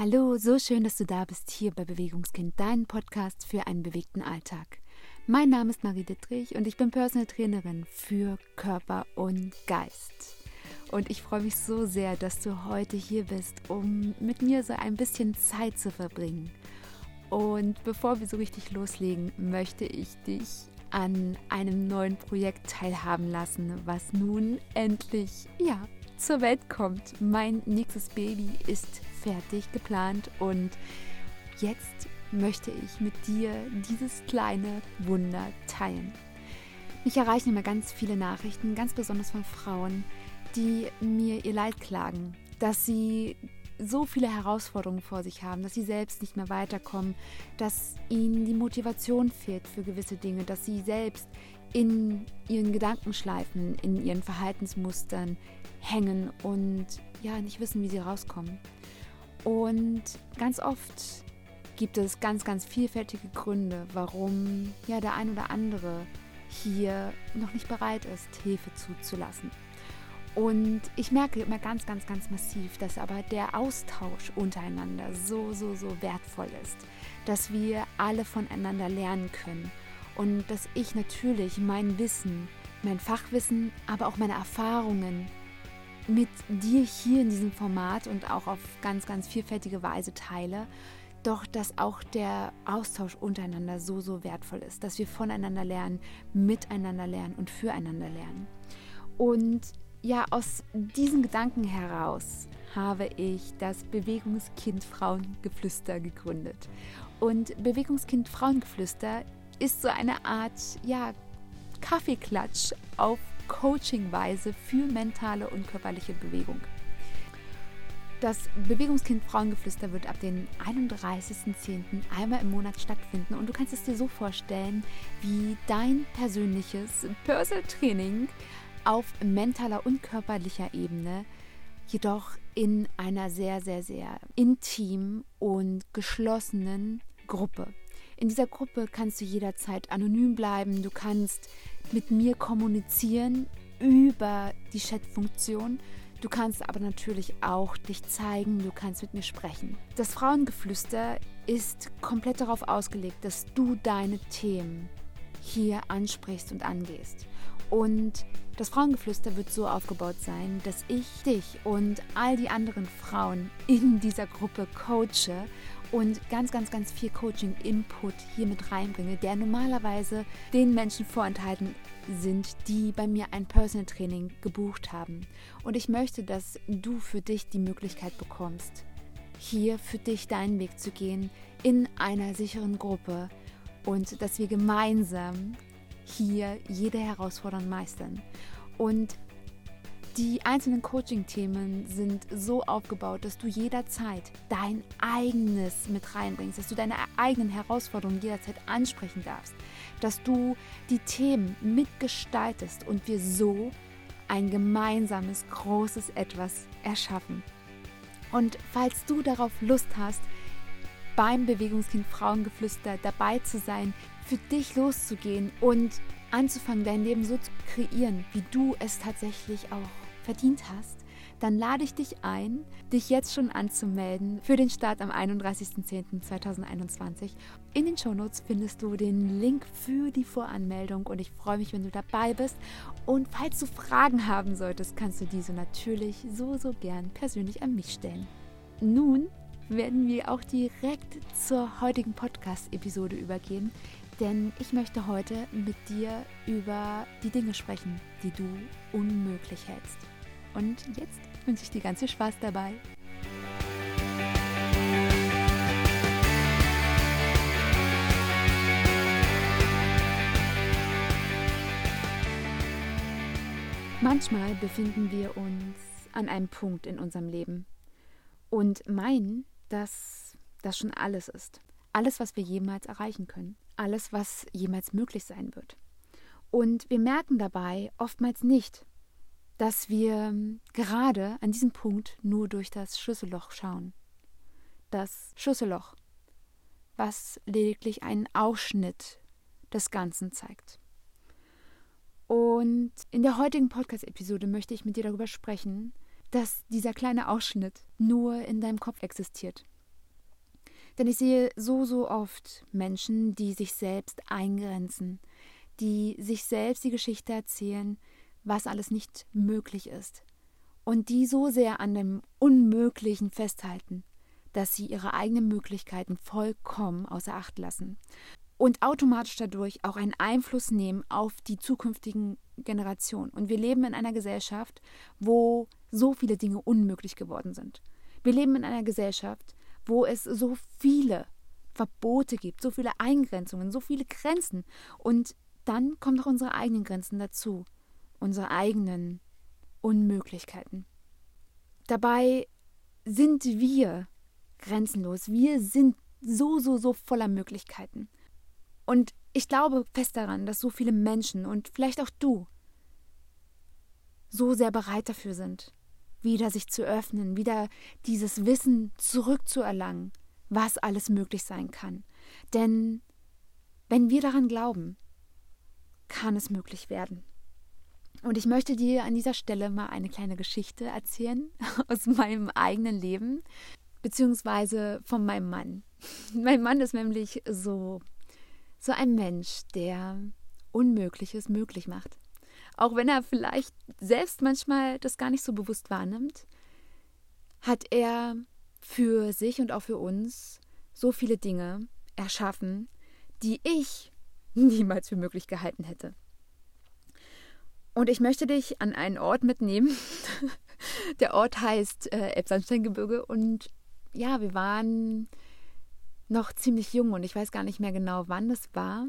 Hallo, so schön, dass du da bist hier bei Bewegungskind, dein Podcast für einen bewegten Alltag. Mein Name ist Marie Dittrich und ich bin Personal Trainerin für Körper und Geist. Und ich freue mich so sehr, dass du heute hier bist, um mit mir so ein bisschen Zeit zu verbringen. Und bevor wir so richtig loslegen, möchte ich dich an einem neuen Projekt teilhaben lassen, was nun endlich, ja, zur Welt kommt. Mein nächstes Baby ist fertig geplant und jetzt möchte ich mit dir dieses kleine Wunder teilen. Mich erreichen immer ganz viele Nachrichten, ganz besonders von Frauen, die mir ihr Leid klagen, dass sie so viele Herausforderungen vor sich haben, dass sie selbst nicht mehr weiterkommen, dass ihnen die Motivation fehlt für gewisse Dinge, dass sie selbst in ihren Gedankenschleifen, in ihren Verhaltensmustern hängen und ja, nicht wissen, wie sie rauskommen. Und ganz oft gibt es ganz, ganz vielfältige Gründe, warum ja der ein oder andere hier noch nicht bereit ist, Hilfe zuzulassen. Und ich merke immer ganz, ganz, ganz massiv, dass aber der Austausch untereinander so, so, so wertvoll ist, dass wir alle voneinander lernen können und dass ich natürlich mein Wissen, mein Fachwissen, aber auch meine Erfahrungen mit dir hier in diesem Format und auch auf ganz, ganz vielfältige Weise teile. Doch dass auch der Austausch untereinander so, so wertvoll ist, dass wir voneinander lernen, miteinander lernen und füreinander lernen. Und ja, aus diesen Gedanken heraus habe ich das Bewegungskind Frauengeflüster gegründet. Und Bewegungskind Frauengeflüster ist so eine Art, ja, Kaffeeklatsch auf Coachingweise für mentale und körperliche Bewegung. Das Bewegungskind Frauengeflüster wird ab dem 31.10. einmal im Monat stattfinden und du kannst es dir so vorstellen, wie dein persönliches Personal Training auf mentaler und körperlicher Ebene, jedoch in einer sehr, sehr, sehr intim und geschlossenen Gruppe. In dieser Gruppe kannst du jederzeit anonym bleiben, du kannst mit mir kommunizieren über die Chat-Funktion. Du kannst aber natürlich auch dich zeigen, du kannst mit mir sprechen. Das Frauengeflüster ist komplett darauf ausgelegt, dass du deine Themen hier ansprichst und angehst. Und das Frauengeflüster wird so aufgebaut sein, dass ich dich und all die anderen Frauen in dieser Gruppe coache und ganz, ganz, ganz viel Coaching-Input hier mit reinbringe, der normalerweise den Menschen vorenthalten sind, die bei mir ein Personal Training gebucht haben. Und ich möchte, dass du für dich die Möglichkeit bekommst, hier für dich deinen Weg zu gehen in einer sicheren Gruppe und dass wir gemeinsam hier jede Herausforderung meistern. Und die einzelnen Coaching-Themen sind so aufgebaut, dass du jederzeit dein eigenes mit reinbringst, dass du deine eigenen Herausforderungen jederzeit ansprechen darfst, dass du die Themen mitgestaltest und wir so ein gemeinsames, großes Etwas erschaffen. Und falls du darauf Lust hast, beim Bewegungskind Frauengeflüster dabei zu sein, für dich loszugehen und anzufangen, dein Leben so zu kreieren, wie du es tatsächlich auch verdient hast, dann lade ich dich ein, dich jetzt schon anzumelden für den Start am 31.10.2021. In den Shownotes findest du den Link für die Voranmeldung und ich freue mich, wenn du dabei bist. Und falls du Fragen haben solltest, kannst du diese natürlich so, so gern persönlich an mich stellen. Nun werden wir auch direkt zur heutigen Podcast-Episode übergehen, denn ich möchte heute mit dir über die Dinge sprechen, die du unmöglich hältst. Und jetzt wünsche ich dir ganz viel Spaß dabei. Manchmal befinden wir uns an einem Punkt in unserem Leben und meinen, dass das schon alles ist. Alles, was wir jemals erreichen können. Alles, was jemals möglich sein wird. Und wir merken dabei oftmals nicht, dass wir gerade an diesem Punkt nur durch das Schlüsselloch schauen. Das Schlüsselloch, was lediglich einen Ausschnitt des Ganzen zeigt. Und in der heutigen Podcast-Episode möchte ich mit dir darüber sprechen, dass dieser kleine Ausschnitt nur in deinem Kopf existiert. Denn ich sehe so, so oft Menschen, die sich selbst eingrenzen, die sich selbst die Geschichte erzählen, was alles nicht möglich ist. Und die so sehr an dem Unmöglichen festhalten, dass sie ihre eigenen Möglichkeiten vollkommen außer Acht lassen und automatisch dadurch auch einen Einfluss nehmen auf die zukünftigen Generationen. Und wir leben in einer Gesellschaft, wo so viele Dinge unmöglich geworden sind. Wir leben in einer Gesellschaft, wo es so viele Verbote gibt, so viele Eingrenzungen, so viele Grenzen. Und dann kommen auch unsere eigenen Grenzen dazu, unsere eigenen Unmöglichkeiten. Dabei sind wir grenzenlos. Wir sind so, so, so voller Möglichkeiten. Und ich glaube fest daran, dass so viele Menschen und vielleicht auch du so sehr bereit dafür sind, wieder sich zu öffnen, wieder dieses Wissen zurückzuerlangen, was alles möglich sein kann. Denn wenn wir daran glauben, kann es möglich werden. Und ich möchte dir an dieser Stelle mal eine kleine Geschichte erzählen aus meinem eigenen Leben, beziehungsweise von meinem Mann. Mein Mann ist nämlich so, so ein Mensch, der Unmögliches möglich macht. Auch wenn er vielleicht selbst manchmal das gar nicht so bewusst wahrnimmt, hat er für sich und auch für uns so viele Dinge erschaffen, die ich niemals für möglich gehalten hätte. Und ich möchte dich an einen Ort mitnehmen. Der Ort heißt äh, Elbsandsteingebirge und ja, wir waren noch ziemlich jung und ich weiß gar nicht mehr genau, wann es war.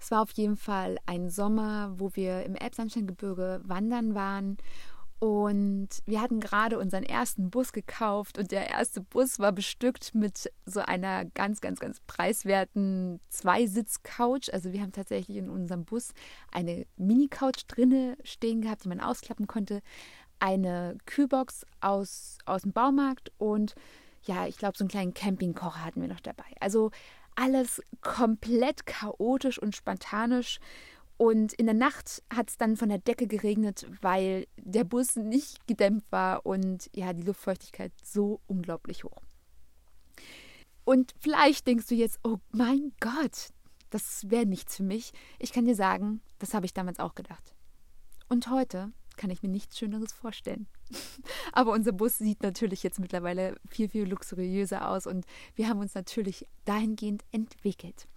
Es war auf jeden Fall ein Sommer, wo wir im Elbsandsteingebirge wandern waren und wir hatten gerade unseren ersten Bus gekauft und der erste Bus war bestückt mit so einer ganz, ganz, ganz preiswerten Zweisitz-Couch. Also wir haben tatsächlich in unserem Bus eine Mini-Couch drinne stehen gehabt, die man ausklappen konnte, eine Kühlbox aus, aus dem Baumarkt und ja, ich glaube, so einen kleinen Campingkocher hatten wir noch dabei. Also alles komplett chaotisch und spontanisch. Und in der Nacht hat es dann von der Decke geregnet, weil der Bus nicht gedämmt war und ja, die Luftfeuchtigkeit so unglaublich hoch. Und vielleicht denkst du jetzt, oh mein Gott, das wäre nichts für mich. Ich kann dir sagen, das habe ich damals auch gedacht. Und heute kann ich mir nichts Schöneres vorstellen. Aber unser Bus sieht natürlich jetzt mittlerweile viel, viel luxuriöser aus und wir haben uns natürlich dahingehend entwickelt.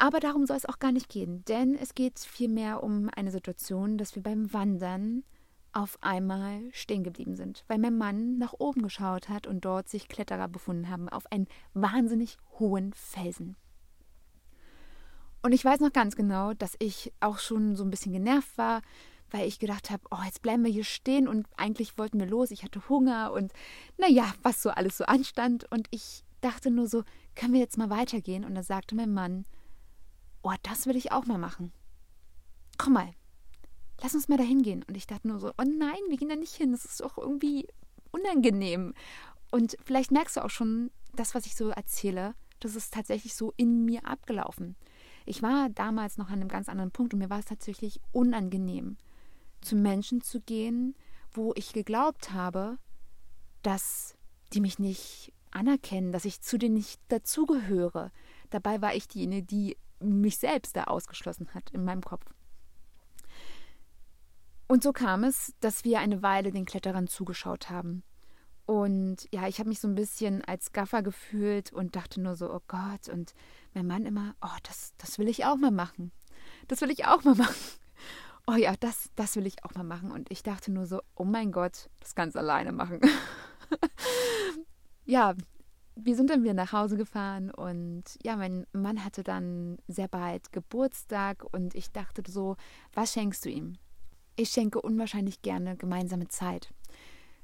Aber darum soll es auch gar nicht gehen, denn es geht vielmehr um eine Situation, dass wir beim Wandern auf einmal stehen geblieben sind, weil mein Mann nach oben geschaut hat und dort sich Kletterer befunden haben auf einen wahnsinnig hohen Felsen. Und ich weiß noch ganz genau, dass ich auch schon so ein bisschen genervt war, weil ich gedacht habe, oh, jetzt bleiben wir hier stehen und eigentlich wollten wir los. Ich hatte Hunger und naja, was so alles so anstand. Und ich dachte nur so, können wir jetzt mal weitergehen? Und da sagte mein Mann, oh, das will ich auch mal machen. Komm mal, lass uns mal da hingehen. Und ich dachte nur so, oh nein, wir gehen da nicht hin. Das ist doch irgendwie unangenehm. Und vielleicht merkst du auch schon, das, was ich so erzähle, das ist tatsächlich so in mir abgelaufen. Ich war damals noch an einem ganz anderen Punkt und mir war es tatsächlich unangenehm zu Menschen zu gehen, wo ich geglaubt habe, dass die mich nicht anerkennen, dass ich zu denen nicht dazugehöre. Dabei war ich diejenige, die mich selbst da ausgeschlossen hat in meinem Kopf. Und so kam es, dass wir eine Weile den Kletterern zugeschaut haben. Und ja, ich habe mich so ein bisschen als Gaffer gefühlt und dachte nur so, oh Gott. Und mein Mann immer, oh, das, das will ich auch mal machen. Das will ich auch mal machen oh ja, das, das will ich auch mal machen. Und ich dachte nur so, oh mein Gott, das ganz alleine machen. ja, wir sind dann wieder nach Hause gefahren und ja, mein Mann hatte dann sehr bald Geburtstag und ich dachte so, was schenkst du ihm? Ich schenke unwahrscheinlich gerne gemeinsame Zeit.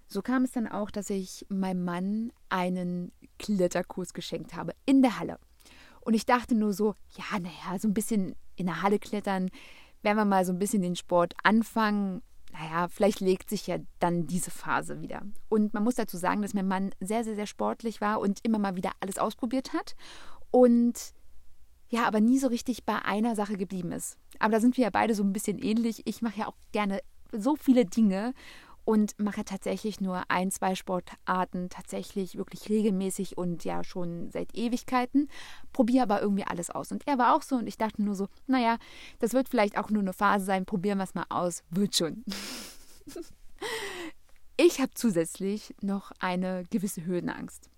So kam es dann auch, dass ich meinem Mann einen Kletterkurs geschenkt habe in der Halle. Und ich dachte nur so, ja, naja, so ein bisschen in der Halle klettern, wenn wir mal so ein bisschen den Sport anfangen, naja, vielleicht legt sich ja dann diese Phase wieder. Und man muss dazu sagen, dass mein Mann sehr, sehr, sehr sportlich war und immer mal wieder alles ausprobiert hat. Und ja, aber nie so richtig bei einer Sache geblieben ist. Aber da sind wir ja beide so ein bisschen ähnlich. Ich mache ja auch gerne so viele Dinge und mache tatsächlich nur ein, zwei Sportarten tatsächlich wirklich regelmäßig und ja schon seit Ewigkeiten, probiere aber irgendwie alles aus. Und er war auch so und ich dachte nur so, naja, das wird vielleicht auch nur eine Phase sein, probieren wir es mal aus, wird schon. ich habe zusätzlich noch eine gewisse Höhenangst.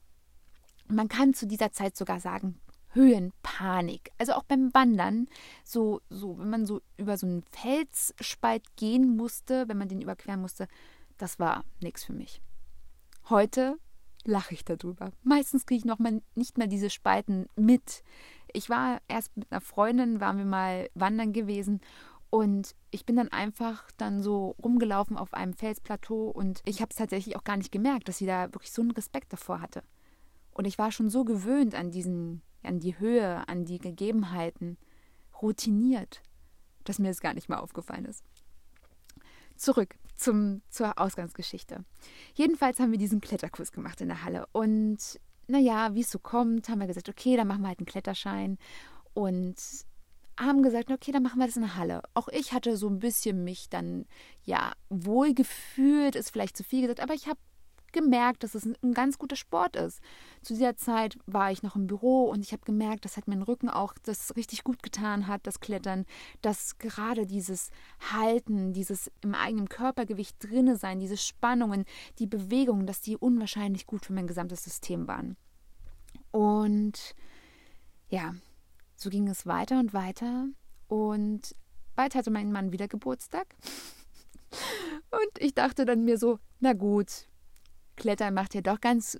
Man kann zu dieser Zeit sogar sagen, Höhenpanik. Also auch beim Wandern, so, so, wenn man so über so einen Felsspalt gehen musste, wenn man den überqueren musste, das war nichts für mich. Heute lache ich darüber. Meistens kriege ich noch mal nicht mehr diese Spalten mit. Ich war erst mit einer Freundin, waren wir mal wandern gewesen und ich bin dann einfach dann so rumgelaufen auf einem Felsplateau und ich habe es tatsächlich auch gar nicht gemerkt, dass sie da wirklich so einen Respekt davor hatte. Und ich war schon so gewöhnt an diesen, an die Höhe, an die Gegebenheiten, routiniert, dass mir das gar nicht mehr aufgefallen ist. Zurück zum, zur Ausgangsgeschichte. Jedenfalls haben wir diesen Kletterkurs gemacht in der Halle. Und naja, wie es so kommt, haben wir gesagt, okay, dann machen wir halt einen Kletterschein. Und haben gesagt, okay, dann machen wir das in der Halle. Auch ich hatte so ein bisschen mich dann, ja, wohl gefühlt, ist vielleicht zu viel gesagt, aber ich habe gemerkt, dass es ein ganz guter Sport ist. Zu dieser Zeit war ich noch im Büro und ich habe gemerkt, dass hat mein Rücken auch das richtig gut getan hat, das Klettern, dass gerade dieses Halten, dieses im eigenen Körpergewicht drinne sein, diese Spannungen, die Bewegungen, dass die unwahrscheinlich gut für mein gesamtes System waren. Und ja, so ging es weiter und weiter und bald hatte mein Mann wieder Geburtstag. Und ich dachte dann mir so, na gut, Klettern macht ja doch ganz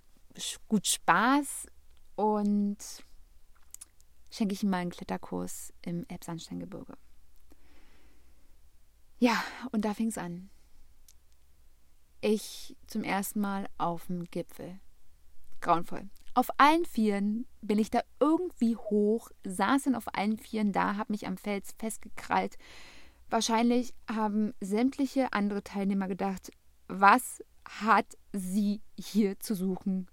gut Spaß und schenke ich ihm mal einen Kletterkurs im Elbsandsteingebirge. Ja, und da fing es an. Ich zum ersten Mal auf dem Gipfel. Grauenvoll. Auf allen Vieren bin ich da irgendwie hoch, saß dann auf allen Vieren da, habe mich am Fels festgekrallt. Wahrscheinlich haben sämtliche andere Teilnehmer gedacht, was hat sie hier zu suchen?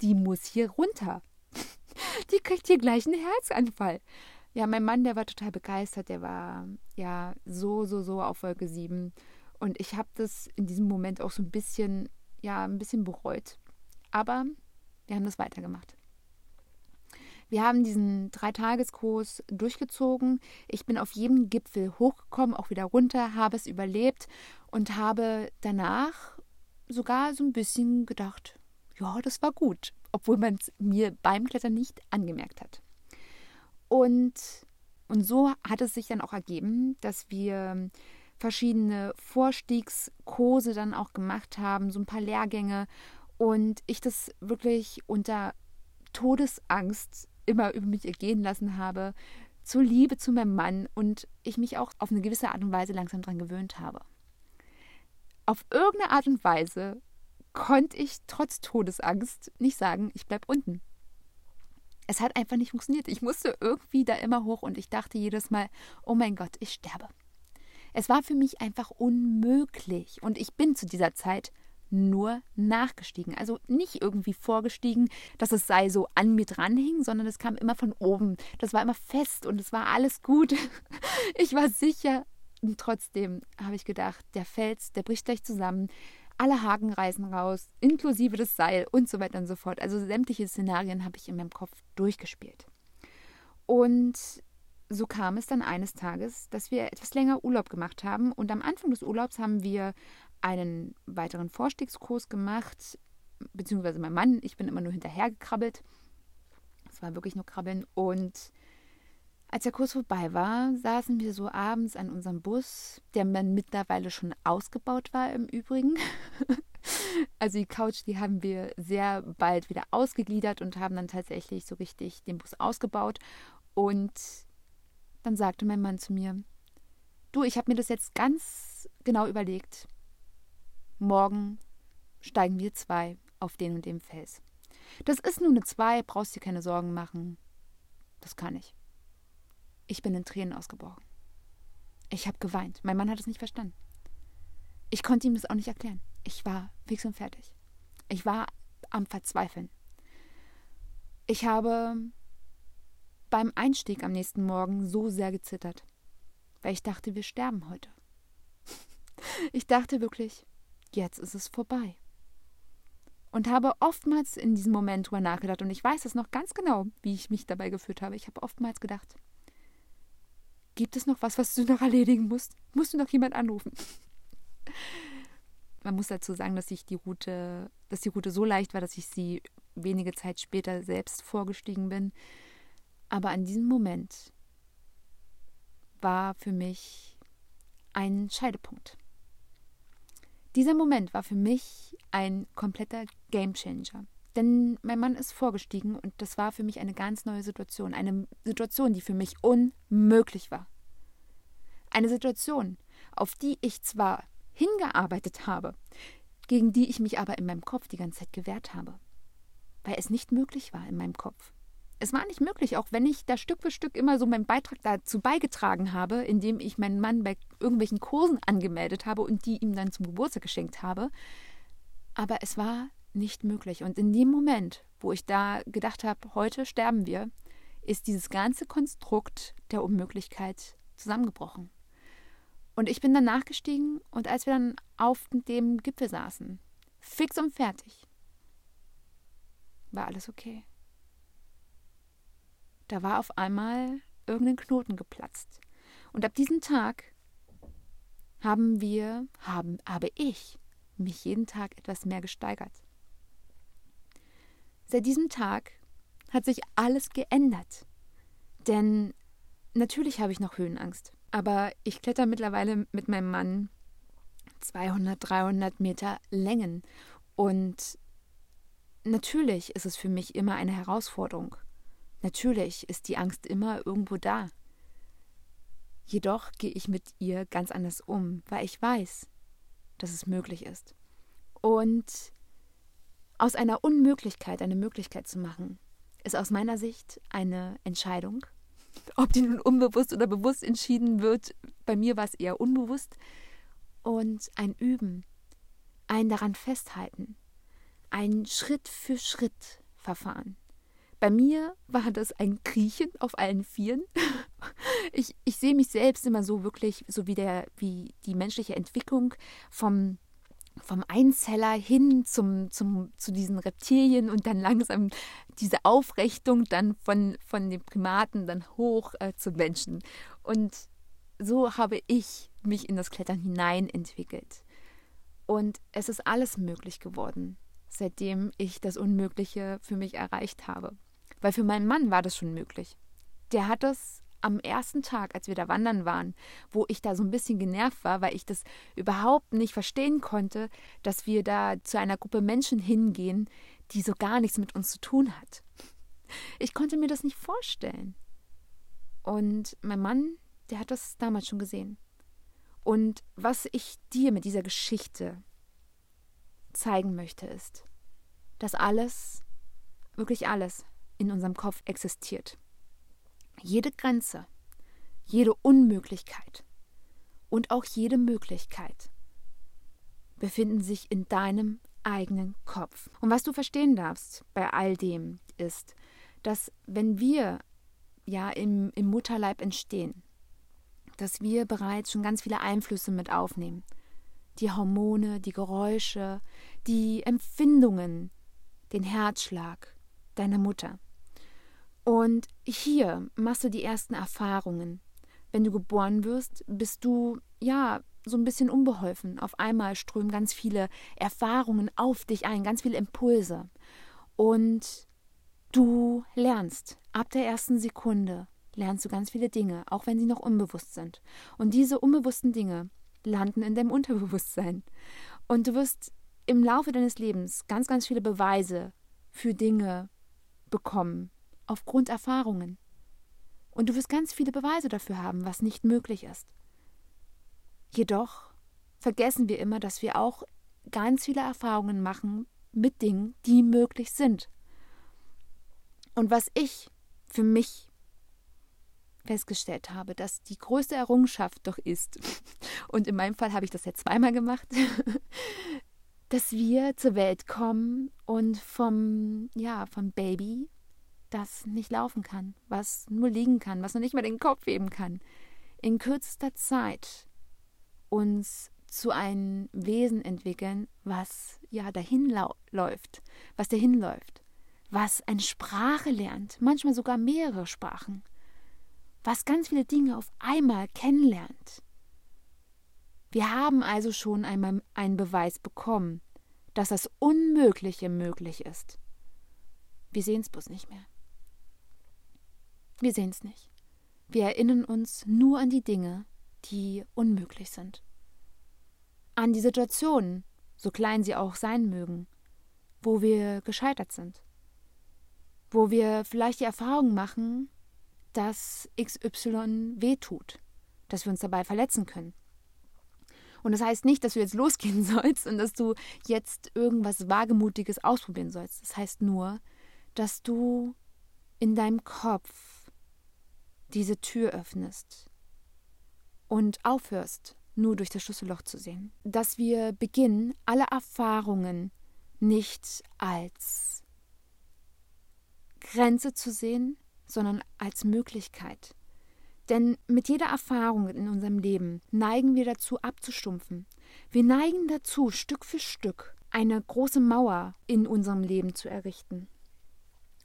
Die muss hier runter. Die kriegt hier gleich einen Herzanfall. Ja, mein Mann, der war total begeistert. Der war ja so, so, so auf Wolke 7. Und ich habe das in diesem Moment auch so ein bisschen, ja, ein bisschen bereut. Aber wir haben das weitergemacht. Wir haben diesen Dreitageskurs durchgezogen. Ich bin auf jedem Gipfel hochgekommen, auch wieder runter, habe es überlebt und habe danach sogar so ein bisschen gedacht, ja, das war gut, obwohl man es mir beim Klettern nicht angemerkt hat. Und, und so hat es sich dann auch ergeben, dass wir verschiedene Vorstiegskurse dann auch gemacht haben, so ein paar Lehrgänge und ich das wirklich unter Todesangst immer über mich ergehen lassen habe, zur Liebe zu meinem Mann und ich mich auch auf eine gewisse Art und Weise langsam daran gewöhnt habe auf irgendeine Art und Weise konnte ich trotz Todesangst nicht sagen, ich bleibe unten. Es hat einfach nicht funktioniert. Ich musste irgendwie da immer hoch und ich dachte jedes Mal, oh mein Gott, ich sterbe. Es war für mich einfach unmöglich und ich bin zu dieser Zeit nur nachgestiegen. Also nicht irgendwie vorgestiegen, dass es sei so an mir dranhing, sondern es kam immer von oben. Das war immer fest und es war alles gut. Ich war sicher, und trotzdem habe ich gedacht, der Fels, der bricht gleich zusammen. Alle Haken reißen raus, inklusive das Seil und so weiter und so fort. Also sämtliche Szenarien habe ich in meinem Kopf durchgespielt. Und so kam es dann eines Tages, dass wir etwas länger Urlaub gemacht haben. Und am Anfang des Urlaubs haben wir einen weiteren Vorstiegskurs gemacht, beziehungsweise mein Mann, ich bin immer nur hinterhergekrabbelt. Es war wirklich nur Krabbeln. Und als der Kurs vorbei war, saßen wir so abends an unserem Bus, der man mittlerweile schon ausgebaut war im Übrigen. also die Couch, die haben wir sehr bald wieder ausgegliedert und haben dann tatsächlich so richtig den Bus ausgebaut. Und dann sagte mein Mann zu mir, du, ich habe mir das jetzt ganz genau überlegt. Morgen steigen wir zwei auf den und dem Fels. Das ist nur eine zwei, brauchst dir keine Sorgen machen. Das kann ich. Ich bin in Tränen ausgebrochen. Ich habe geweint. Mein Mann hat es nicht verstanden. Ich konnte ihm das auch nicht erklären. Ich war fix und fertig. Ich war am Verzweifeln. Ich habe beim Einstieg am nächsten Morgen so sehr gezittert, weil ich dachte, wir sterben heute. Ich dachte wirklich, jetzt ist es vorbei. Und habe oftmals in diesem Moment drüber nachgedacht und ich weiß es noch ganz genau, wie ich mich dabei gefühlt habe. Ich habe oftmals gedacht, gibt es noch was, was du noch erledigen musst? Musst du noch jemand anrufen? Man muss dazu sagen, dass ich die Route, dass die Route so leicht war, dass ich sie wenige Zeit später selbst vorgestiegen bin. Aber an diesem Moment war für mich ein Scheidepunkt. Dieser Moment war für mich ein kompletter Gamechanger. Denn mein Mann ist vorgestiegen und das war für mich eine ganz neue Situation. Eine Situation, die für mich unmöglich war. Eine Situation, auf die ich zwar hingearbeitet habe, gegen die ich mich aber in meinem Kopf die ganze Zeit gewehrt habe. Weil es nicht möglich war in meinem Kopf es war nicht möglich, auch wenn ich da Stück für Stück immer so meinen Beitrag dazu beigetragen habe, indem ich meinen Mann bei irgendwelchen Kursen angemeldet habe und die ihm dann zum Geburtstag geschenkt habe. Aber es war nicht möglich. Und in dem Moment, wo ich da gedacht habe, heute sterben wir, ist dieses ganze Konstrukt der Unmöglichkeit zusammengebrochen. Und ich bin dann nachgestiegen und als wir dann auf dem Gipfel saßen, fix und fertig, war alles okay. Da war auf einmal irgendein Knoten geplatzt. Und ab diesem Tag haben wir, haben, habe ich mich jeden Tag etwas mehr gesteigert. Seit diesem Tag hat sich alles geändert. Denn natürlich habe ich noch Höhenangst. Aber ich kletter mittlerweile mit meinem Mann 200, 300 Meter Längen. Und natürlich ist es für mich immer eine Herausforderung. Natürlich ist die Angst immer irgendwo da. Jedoch gehe ich mit ihr ganz anders um, weil ich weiß, dass es möglich ist. Und aus einer Unmöglichkeit eine Möglichkeit zu machen, ist aus meiner Sicht eine Entscheidung. Ob die nun unbewusst oder bewusst entschieden wird, bei mir war es eher unbewusst. Und ein Üben, ein daran festhalten, ein Schritt für Schritt Verfahren. Bei mir war das ein Kriechen auf allen Vieren. Ich, ich sehe mich selbst immer so wirklich, so wie, der, wie die menschliche Entwicklung vom, vom Einzeller hin zum, zum, zu diesen Reptilien und dann langsam diese Aufrichtung dann von, von den Primaten dann hoch äh, zum Menschen. Und so habe ich mich in das Klettern hinein entwickelt. Und es ist alles möglich geworden, seitdem ich das Unmögliche für mich erreicht habe. Weil für meinen Mann war das schon möglich. Der hat das am ersten Tag, als wir da wandern waren, wo ich da so ein bisschen genervt war, weil ich das überhaupt nicht verstehen konnte, dass wir da zu einer Gruppe Menschen hingehen, die so gar nichts mit uns zu tun hat. Ich konnte mir das nicht vorstellen. Und mein Mann, der hat das damals schon gesehen. Und was ich dir mit dieser Geschichte zeigen möchte, ist, dass alles, wirklich alles, in unserem Kopf existiert. Jede Grenze, jede Unmöglichkeit und auch jede Möglichkeit befinden sich in deinem eigenen Kopf. Und was du verstehen darfst bei all dem ist, dass wenn wir ja im, im Mutterleib entstehen, dass wir bereits schon ganz viele Einflüsse mit aufnehmen. Die Hormone, die Geräusche, die Empfindungen, den Herzschlag deiner Mutter. Und hier machst du die ersten Erfahrungen. Wenn du geboren wirst, bist du ja so ein bisschen unbeholfen. Auf einmal strömen ganz viele Erfahrungen auf dich ein, ganz viele Impulse. Und du lernst ab der ersten Sekunde lernst du ganz viele Dinge, auch wenn sie noch unbewusst sind. Und diese unbewussten Dinge landen in deinem Unterbewusstsein. Und du wirst im Laufe deines Lebens ganz, ganz viele Beweise für Dinge bekommen, aufgrund Erfahrungen. Und du wirst ganz viele Beweise dafür haben, was nicht möglich ist. Jedoch vergessen wir immer, dass wir auch ganz viele Erfahrungen machen mit Dingen, die möglich sind. Und was ich für mich festgestellt habe, dass die größte Errungenschaft doch ist, und in meinem Fall habe ich das jetzt zweimal gemacht, dass wir zur Welt kommen und vom, ja, vom Baby das nicht laufen kann, was nur liegen kann, was noch nicht mal den Kopf heben kann, in kürzester Zeit uns zu einem Wesen entwickeln, was ja dahin läuft, was dahin läuft, was eine Sprache lernt, manchmal sogar mehrere Sprachen, was ganz viele Dinge auf einmal kennenlernt. Wir haben also schon einmal einen Beweis bekommen, dass das Unmögliche möglich ist. Wir sehen es bloß nicht mehr. Wir sehen es nicht. Wir erinnern uns nur an die Dinge, die unmöglich sind. An die Situationen, so klein sie auch sein mögen, wo wir gescheitert sind. Wo wir vielleicht die Erfahrung machen, dass XY wehtut, dass wir uns dabei verletzen können. Und das heißt nicht, dass du jetzt losgehen sollst und dass du jetzt irgendwas Wagemutiges ausprobieren sollst. Das heißt nur, dass du in deinem Kopf diese Tür öffnest und aufhörst, nur durch das Schlüsselloch zu sehen. Dass wir beginnen, alle Erfahrungen nicht als Grenze zu sehen, sondern als Möglichkeit. Denn mit jeder Erfahrung in unserem Leben neigen wir dazu abzustumpfen. Wir neigen dazu, Stück für Stück eine große Mauer in unserem Leben zu errichten.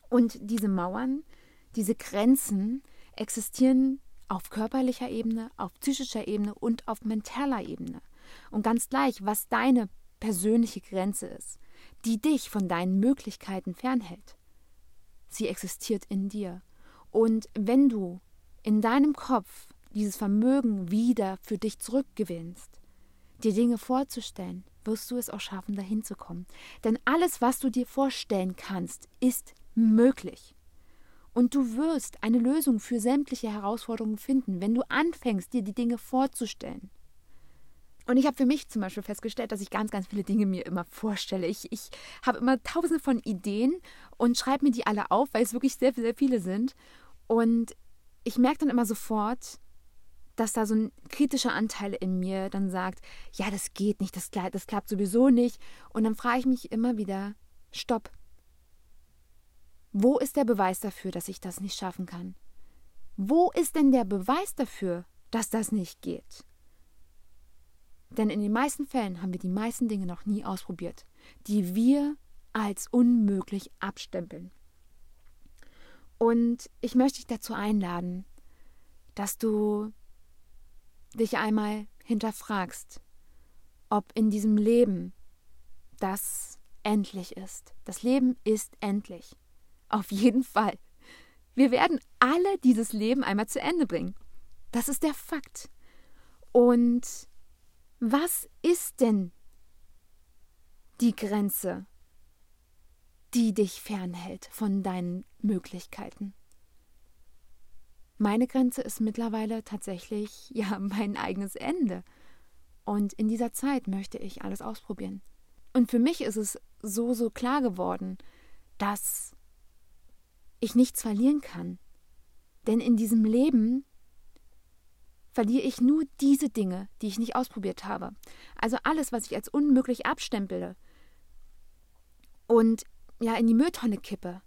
Und diese Mauern, diese Grenzen existieren auf körperlicher Ebene, auf psychischer Ebene und auf mentaler Ebene. Und ganz gleich, was deine persönliche Grenze ist, die dich von deinen Möglichkeiten fernhält. Sie existiert in dir. Und wenn du in deinem Kopf dieses Vermögen wieder für dich zurückgewinnst, dir Dinge vorzustellen, wirst du es auch schaffen, dahin zu kommen. Denn alles, was du dir vorstellen kannst, ist möglich. Und du wirst eine Lösung für sämtliche Herausforderungen finden, wenn du anfängst, dir die Dinge vorzustellen. Und ich habe für mich zum Beispiel festgestellt, dass ich ganz, ganz viele Dinge mir immer vorstelle. Ich, ich habe immer tausende von Ideen und schreibe mir die alle auf, weil es wirklich sehr, sehr viele sind. Und ich merke dann immer sofort, dass da so ein kritischer Anteil in mir dann sagt, ja, das geht nicht, das, das klappt sowieso nicht. Und dann frage ich mich immer wieder, stopp. Wo ist der Beweis dafür, dass ich das nicht schaffen kann? Wo ist denn der Beweis dafür, dass das nicht geht? Denn in den meisten Fällen haben wir die meisten Dinge noch nie ausprobiert, die wir als unmöglich abstempeln. Und ich möchte dich dazu einladen, dass du dich einmal hinterfragst, ob in diesem Leben das endlich ist. Das Leben ist endlich. Auf jeden Fall. Wir werden alle dieses Leben einmal zu Ende bringen. Das ist der Fakt. Und was ist denn die Grenze die dich fernhält von deinen Möglichkeiten. Meine Grenze ist mittlerweile tatsächlich ja mein eigenes Ende. Und in dieser Zeit möchte ich alles ausprobieren. Und für mich ist es so, so klar geworden, dass ich nichts verlieren kann. Denn in diesem Leben verliere ich nur diese Dinge, die ich nicht ausprobiert habe. Also alles, was ich als unmöglich abstempele. Und ja in die Mülltonne kippe,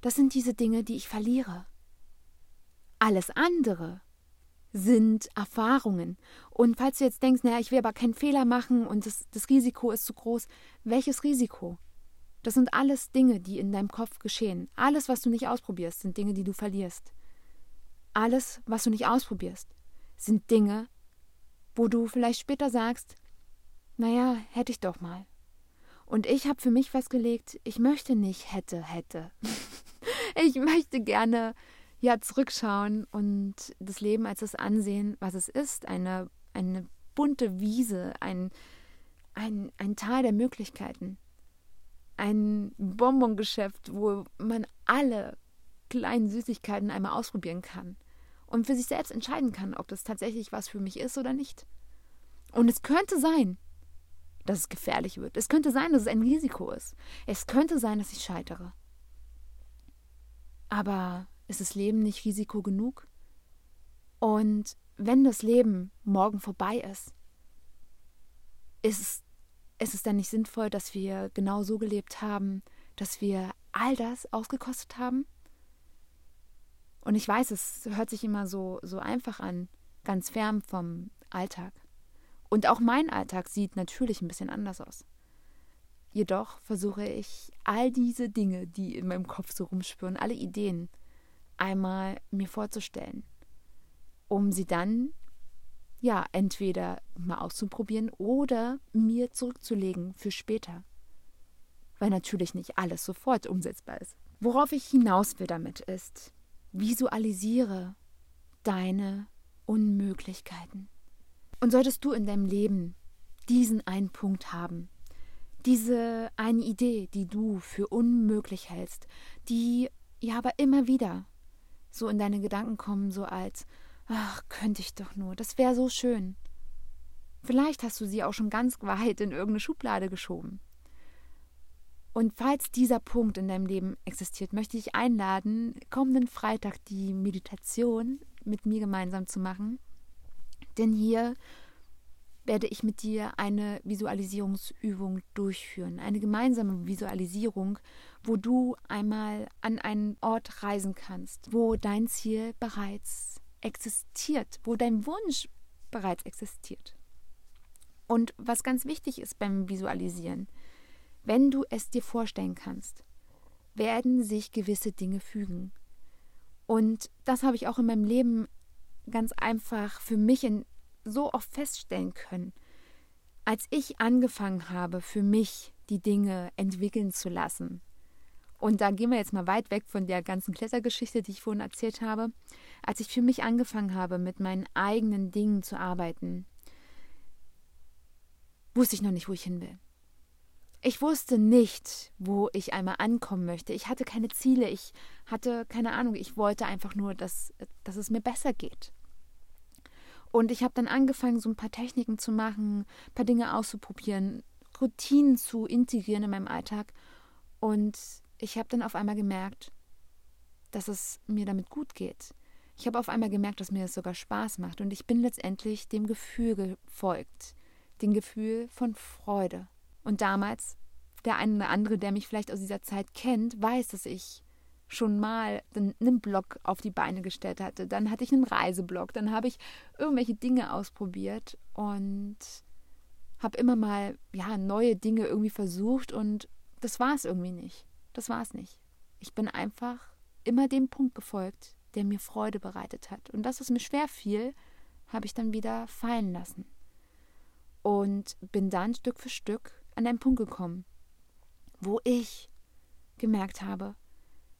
das sind diese Dinge, die ich verliere. Alles andere sind Erfahrungen. Und falls du jetzt denkst, naja, ich will aber keinen Fehler machen und das, das Risiko ist zu groß, welches Risiko? Das sind alles Dinge, die in deinem Kopf geschehen. Alles, was du nicht ausprobierst, sind Dinge, die du verlierst. Alles, was du nicht ausprobierst, sind Dinge, wo du vielleicht später sagst, naja, hätte ich doch mal. Und ich habe für mich festgelegt, ich möchte nicht hätte, hätte. ich möchte gerne ja zurückschauen und das Leben als das ansehen, was es ist. Eine, eine bunte Wiese, ein, ein, ein Tal der Möglichkeiten. Ein Bonbongeschäft, wo man alle kleinen Süßigkeiten einmal ausprobieren kann und für sich selbst entscheiden kann, ob das tatsächlich was für mich ist oder nicht. Und es könnte sein, dass es gefährlich wird. Es könnte sein, dass es ein Risiko ist. Es könnte sein, dass ich scheitere. Aber ist das Leben nicht Risiko genug? Und wenn das Leben morgen vorbei ist, ist es, ist es dann nicht sinnvoll, dass wir genau so gelebt haben, dass wir all das ausgekostet haben? Und ich weiß, es hört sich immer so, so einfach an, ganz fern vom Alltag. Und auch mein Alltag sieht natürlich ein bisschen anders aus. Jedoch versuche ich all diese Dinge, die in meinem Kopf so rumspüren, alle Ideen, einmal mir vorzustellen, um sie dann ja entweder mal auszuprobieren oder mir zurückzulegen für später. Weil natürlich nicht alles sofort umsetzbar ist. Worauf ich hinaus will damit ist, visualisiere deine Unmöglichkeiten. Und solltest du in deinem Leben diesen einen Punkt haben, diese eine Idee, die du für unmöglich hältst, die ja aber immer wieder so in deine Gedanken kommen, so als, ach, könnte ich doch nur, das wäre so schön. Vielleicht hast du sie auch schon ganz weit in irgendeine Schublade geschoben. Und falls dieser Punkt in deinem Leben existiert, möchte ich einladen, kommenden Freitag die Meditation mit mir gemeinsam zu machen. Denn hier werde ich mit dir eine Visualisierungsübung durchführen, eine gemeinsame Visualisierung, wo du einmal an einen Ort reisen kannst, wo dein Ziel bereits existiert, wo dein Wunsch bereits existiert. Und was ganz wichtig ist beim Visualisieren, wenn du es dir vorstellen kannst, werden sich gewisse Dinge fügen. Und das habe ich auch in meinem Leben ganz einfach für mich in, so oft feststellen können. Als ich angefangen habe, für mich die Dinge entwickeln zu lassen, und da gehen wir jetzt mal weit weg von der ganzen Klettergeschichte, die ich vorhin erzählt habe, als ich für mich angefangen habe, mit meinen eigenen Dingen zu arbeiten, wusste ich noch nicht, wo ich hin will. Ich wusste nicht, wo ich einmal ankommen möchte. Ich hatte keine Ziele. Ich hatte keine Ahnung. Ich wollte einfach nur, dass, dass es mir besser geht. Und ich habe dann angefangen, so ein paar Techniken zu machen, ein paar Dinge auszuprobieren, Routinen zu integrieren in meinem Alltag. Und ich habe dann auf einmal gemerkt, dass es mir damit gut geht. Ich habe auf einmal gemerkt, dass mir es sogar Spaß macht. Und ich bin letztendlich dem Gefühl gefolgt, dem Gefühl von Freude. Und damals, der eine oder andere, der mich vielleicht aus dieser Zeit kennt, weiß, dass ich schon mal einen Blog auf die Beine gestellt hatte. Dann hatte ich einen Reiseblog, dann habe ich irgendwelche Dinge ausprobiert und habe immer mal ja neue Dinge irgendwie versucht und das war es irgendwie nicht. Das war es nicht. Ich bin einfach immer dem Punkt gefolgt, der mir Freude bereitet hat. Und das, was mir schwer fiel, habe ich dann wieder fallen lassen. Und bin dann Stück für Stück an einen Punkt gekommen, wo ich gemerkt habe,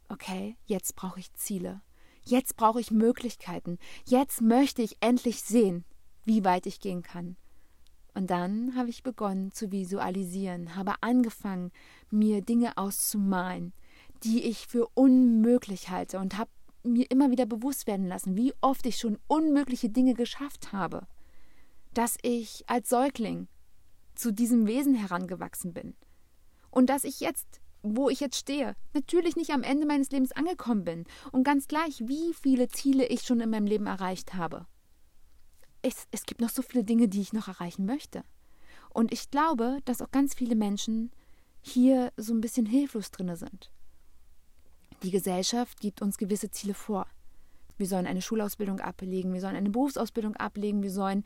okay, jetzt brauche ich Ziele. Jetzt brauche ich Möglichkeiten. Jetzt möchte ich endlich sehen, wie weit ich gehen kann. Und dann habe ich begonnen zu visualisieren, habe angefangen, mir Dinge auszumalen, die ich für unmöglich halte und habe mir immer wieder bewusst werden lassen, wie oft ich schon unmögliche Dinge geschafft habe. Dass ich als Säugling zu diesem Wesen herangewachsen bin. Und dass ich jetzt wo ich jetzt stehe, natürlich nicht am Ende meines Lebens angekommen bin und ganz gleich, wie viele Ziele ich schon in meinem Leben erreicht habe. Es, es gibt noch so viele Dinge, die ich noch erreichen möchte. Und ich glaube, dass auch ganz viele Menschen hier so ein bisschen hilflos drin sind. Die Gesellschaft gibt uns gewisse Ziele vor. Wir sollen eine Schulausbildung ablegen, wir sollen eine Berufsausbildung ablegen, wir sollen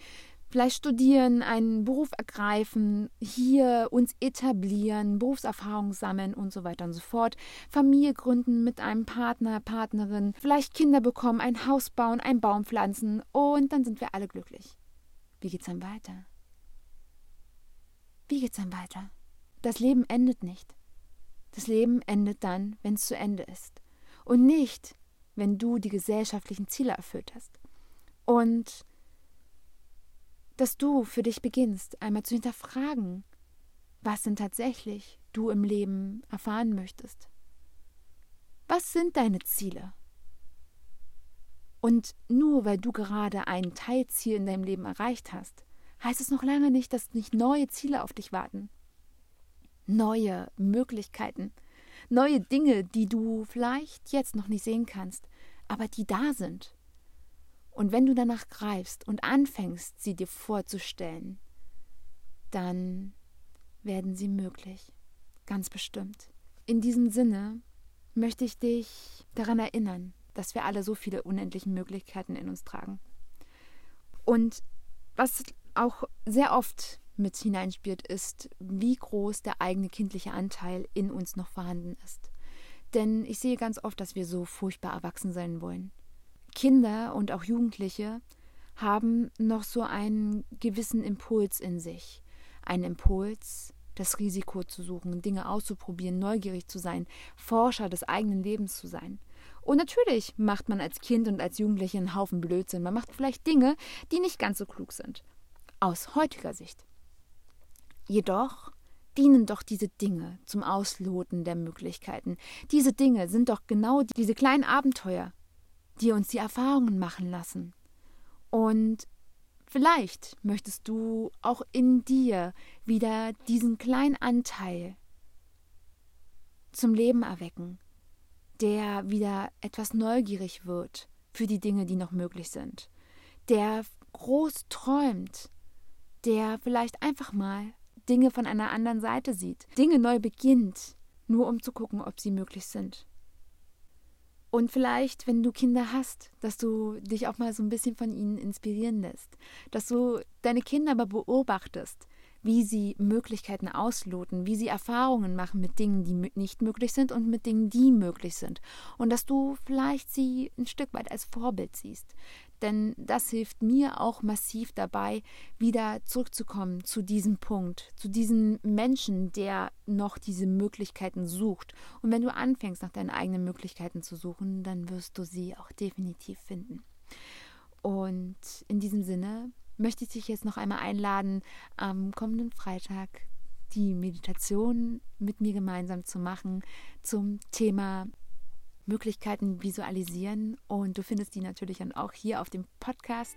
vielleicht studieren, einen Beruf ergreifen, hier uns etablieren, Berufserfahrung sammeln und so weiter und so fort, Familie gründen mit einem Partner, Partnerin, vielleicht Kinder bekommen, ein Haus bauen, einen Baum pflanzen und dann sind wir alle glücklich. Wie geht's dann weiter? Wie geht's dann weiter? Das Leben endet nicht. Das Leben endet dann, wenn es zu Ende ist. Und nicht, wenn du die gesellschaftlichen Ziele erfüllt hast. Und dass du für dich beginnst, einmal zu hinterfragen, was denn tatsächlich du im Leben erfahren möchtest. Was sind deine Ziele? Und nur weil du gerade ein Teilziel in deinem Leben erreicht hast, heißt es noch lange nicht, dass nicht neue Ziele auf dich warten. Neue Möglichkeiten, neue Dinge, die du vielleicht jetzt noch nicht sehen kannst, aber die da sind. Und wenn du danach greifst und anfängst, sie dir vorzustellen, dann werden sie möglich. Ganz bestimmt. In diesem Sinne möchte ich dich daran erinnern, dass wir alle so viele unendliche Möglichkeiten in uns tragen. Und was auch sehr oft mit hineinspielt, ist, wie groß der eigene kindliche Anteil in uns noch vorhanden ist. Denn ich sehe ganz oft, dass wir so furchtbar erwachsen sein wollen. Kinder und auch Jugendliche haben noch so einen gewissen Impuls in sich. Einen Impuls, das Risiko zu suchen, Dinge auszuprobieren, neugierig zu sein, Forscher des eigenen Lebens zu sein. Und natürlich macht man als Kind und als Jugendliche einen Haufen Blödsinn. Man macht vielleicht Dinge, die nicht ganz so klug sind. Aus heutiger Sicht. Jedoch dienen doch diese Dinge zum Ausloten der Möglichkeiten. Diese Dinge sind doch genau diese kleinen Abenteuer, die uns die Erfahrungen machen lassen. Und vielleicht möchtest du auch in dir wieder diesen kleinen Anteil zum Leben erwecken, der wieder etwas neugierig wird für die Dinge, die noch möglich sind, der groß träumt, der vielleicht einfach mal Dinge von einer anderen Seite sieht, Dinge neu beginnt, nur um zu gucken, ob sie möglich sind. Und vielleicht, wenn du Kinder hast, dass du dich auch mal so ein bisschen von ihnen inspirieren lässt, dass du deine Kinder aber beobachtest, wie sie Möglichkeiten ausloten, wie sie Erfahrungen machen mit Dingen, die nicht möglich sind und mit Dingen, die möglich sind. Und dass du vielleicht sie ein Stück weit als Vorbild siehst. Denn das hilft mir auch massiv dabei, wieder zurückzukommen zu diesem Punkt, zu diesem Menschen, der noch diese Möglichkeiten sucht. Und wenn du anfängst, nach deinen eigenen Möglichkeiten zu suchen, dann wirst du sie auch definitiv finden. Und in diesem Sinne möchte ich dich jetzt noch einmal einladen, am kommenden Freitag die Meditation mit mir gemeinsam zu machen zum Thema Möglichkeiten visualisieren. Und du findest die natürlich dann auch hier auf dem Podcast.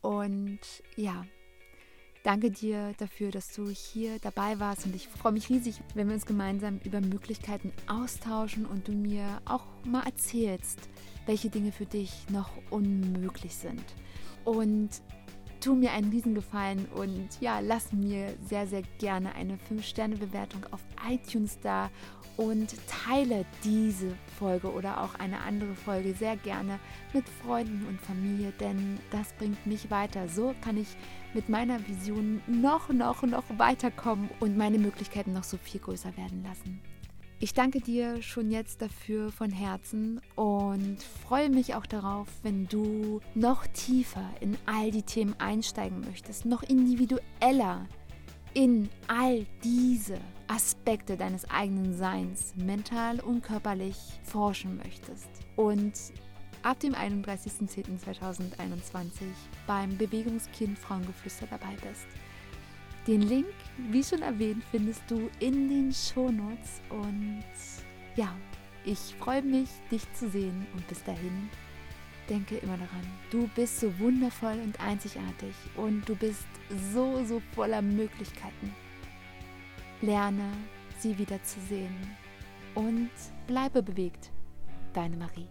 Und ja, danke dir dafür, dass du hier dabei warst. Und ich freue mich riesig, wenn wir uns gemeinsam über Möglichkeiten austauschen und du mir auch mal erzählst, welche Dinge für dich noch unmöglich sind. Und tu mir einen Riesengefallen und ja, lass mir sehr, sehr gerne eine 5-Sterne-Bewertung auf iTunes da und teile diese Folge oder auch eine andere Folge sehr gerne mit Freunden und Familie, denn das bringt mich weiter. So kann ich mit meiner Vision noch, noch, noch weiterkommen und meine Möglichkeiten noch so viel größer werden lassen. Ich danke dir schon jetzt dafür von Herzen und freue mich auch darauf, wenn du noch tiefer in all die Themen einsteigen möchtest, noch individueller in all diese Aspekte deines eigenen Seins, mental und körperlich, forschen möchtest. Und ab dem 31.10.2021 beim Bewegungskind Frauengeflüster dabei bist. Den Link, wie schon erwähnt, findest du in den Shownotes. Und ja, ich freue mich, dich zu sehen. Und bis dahin, denke immer daran, du bist so wundervoll und einzigartig. Und du bist so, so voller Möglichkeiten. Lerne, sie wieder zu sehen. Und bleibe bewegt. Deine Marie.